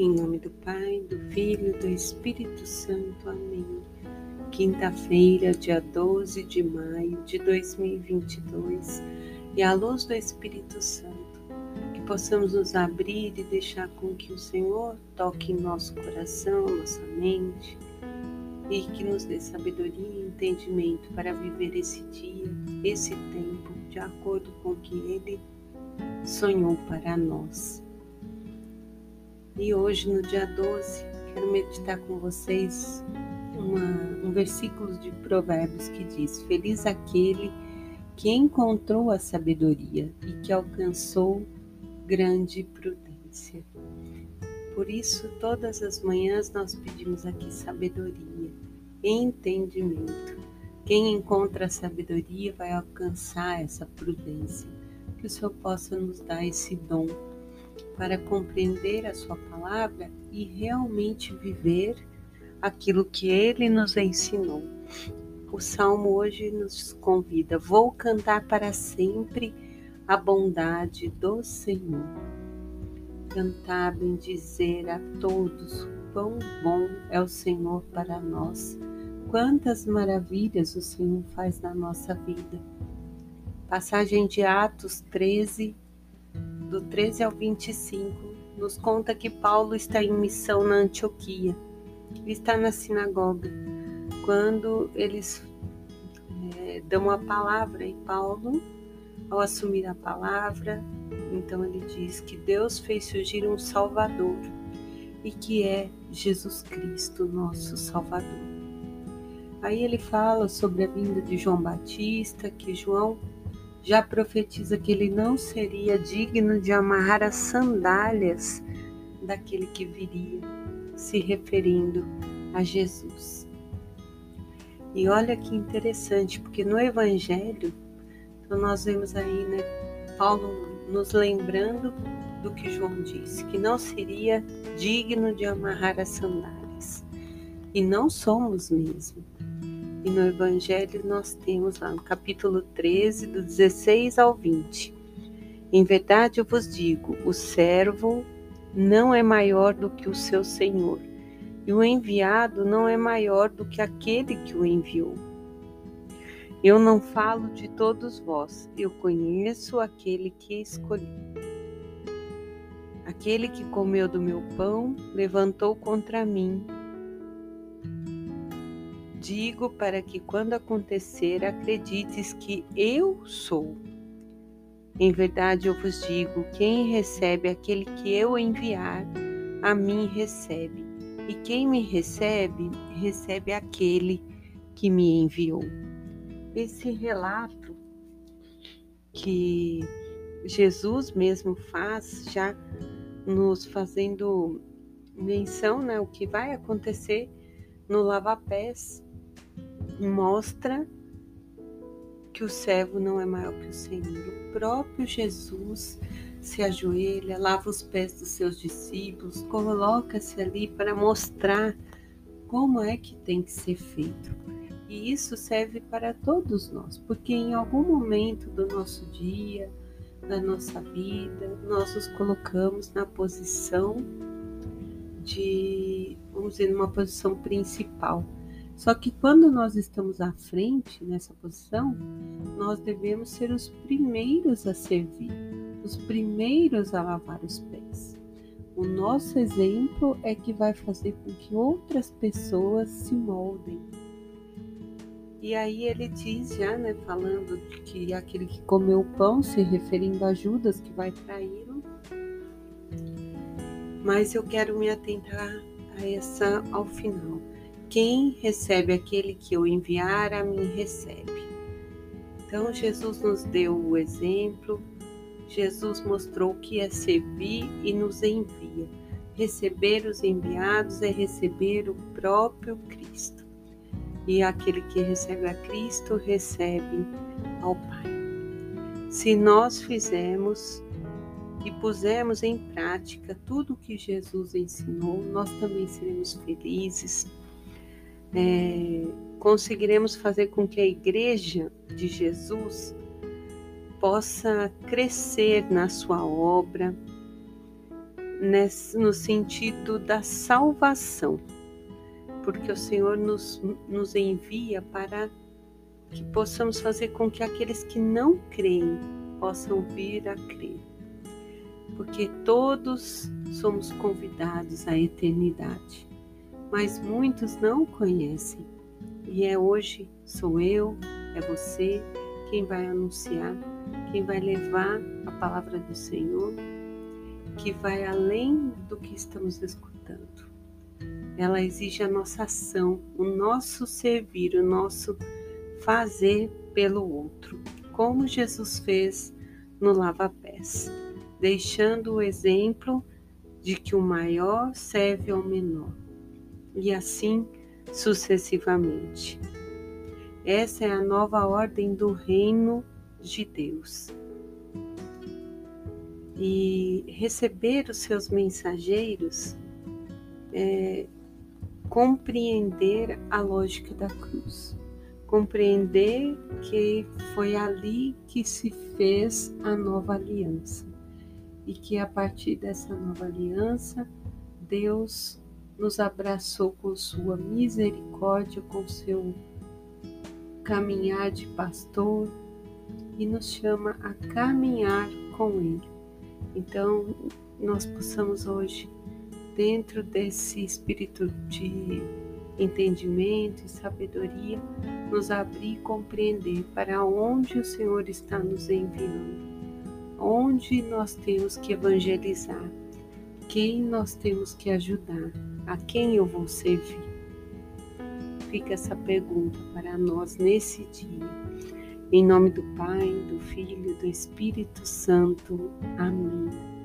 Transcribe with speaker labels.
Speaker 1: Em nome do Pai, do Filho e do Espírito Santo. Amém. Quinta-feira, dia 12 de maio de 2022, e à luz do Espírito Santo, que possamos nos abrir e deixar com que o Senhor toque em nosso coração, nossa mente, e que nos dê sabedoria e entendimento para viver esse dia, esse tempo, de acordo com o que Ele sonhou para nós. E hoje, no dia 12, quero meditar com vocês uma, um versículo de Provérbios que diz: Feliz aquele que encontrou a sabedoria e que alcançou grande prudência. Por isso, todas as manhãs nós pedimos aqui sabedoria, entendimento. Quem encontra a sabedoria vai alcançar essa prudência. Que o Senhor possa nos dar esse dom para compreender a Sua palavra e realmente viver aquilo que Ele nos ensinou. O salmo hoje nos convida: Vou cantar para sempre a bondade do Senhor. Cantar, bendizer a todos, quão bom é o Senhor para nós. Quantas maravilhas o Senhor faz na nossa vida. Passagem de Atos 13, do 13 ao 25, nos conta que Paulo está em missão na Antioquia. Está na sinagoga. Quando eles é, dão a palavra, e Paulo, ao assumir a palavra, então ele diz que Deus fez surgir um Salvador e que é Jesus Cristo, nosso Salvador. Aí ele fala sobre a vinda de João Batista, que João já profetiza que ele não seria digno de amarrar as sandálias daquele que viria, se referindo a Jesus. E olha que interessante, porque no Evangelho, então nós vemos aí, né, Paulo nos lembrando do que João disse, que não seria digno de amarrar as sandálias. E não somos mesmo. E no Evangelho nós temos lá no capítulo 13, do 16 ao 20. Em verdade eu vos digo: o servo não é maior do que o seu senhor, e o enviado não é maior do que aquele que o enviou. Eu não falo de todos vós, eu conheço aquele que escolhi. Aquele que comeu do meu pão levantou contra mim digo para que quando acontecer acredites que eu sou. Em verdade eu vos digo: quem recebe aquele que eu enviar, a mim recebe, e quem me recebe, recebe aquele que me enviou. Esse relato que Jesus mesmo faz, já nos fazendo menção, né, o que vai acontecer no lava-pés mostra que o servo não é maior que o Senhor. O próprio Jesus se ajoelha, lava os pés dos seus discípulos, coloca-se ali para mostrar como é que tem que ser feito. E isso serve para todos nós, porque em algum momento do nosso dia, da nossa vida, nós nos colocamos na posição de, vamos dizer, numa posição principal só que quando nós estamos à frente nessa posição, nós devemos ser os primeiros a servir, os primeiros a lavar os pés. O nosso exemplo é que vai fazer com que outras pessoas se moldem. E aí ele diz já, né, falando que aquele que comeu o pão, se referindo a Judas que vai traí-lo. Mas eu quero me atentar a essa ao final. Quem recebe aquele que eu enviar, a mim recebe. Então, Jesus nos deu o exemplo, Jesus mostrou que é servir e nos envia. Receber os enviados é receber o próprio Cristo. E aquele que recebe a Cristo recebe ao Pai. Se nós fizermos e pusermos em prática tudo o que Jesus ensinou, nós também seremos felizes, é, conseguiremos fazer com que a Igreja de Jesus possa crescer na sua obra, no sentido da salvação, porque o Senhor nos, nos envia para que possamos fazer com que aqueles que não creem possam vir a crer, porque todos somos convidados à eternidade, mas muitos não conhecem, e é hoje, sou eu, é você quem vai anunciar, quem vai levar a palavra do Senhor que vai além do que estamos escutando. Ela exige a nossa ação, o nosso servir, o nosso fazer pelo outro, como Jesus fez no lava-pés, deixando o exemplo de que o maior serve ao menor, e assim sucessivamente. Essa é a nova ordem do reino de Deus. E receber os seus mensageiros é compreender a lógica da cruz, compreender que foi ali que se fez a nova aliança. E que a partir dessa nova aliança Deus nos abraçou com sua misericórdia, com seu caminhar de pastor e nos chama a caminhar com Ele. Então, nós possamos hoje, dentro desse espírito de entendimento e sabedoria, nos abrir e compreender para onde o Senhor está nos enviando, onde nós temos que evangelizar, quem nós temos que ajudar, a quem eu vou servir. Fica essa pergunta para nós nesse dia. Em nome do Pai, do Filho e do Espírito Santo. Amém.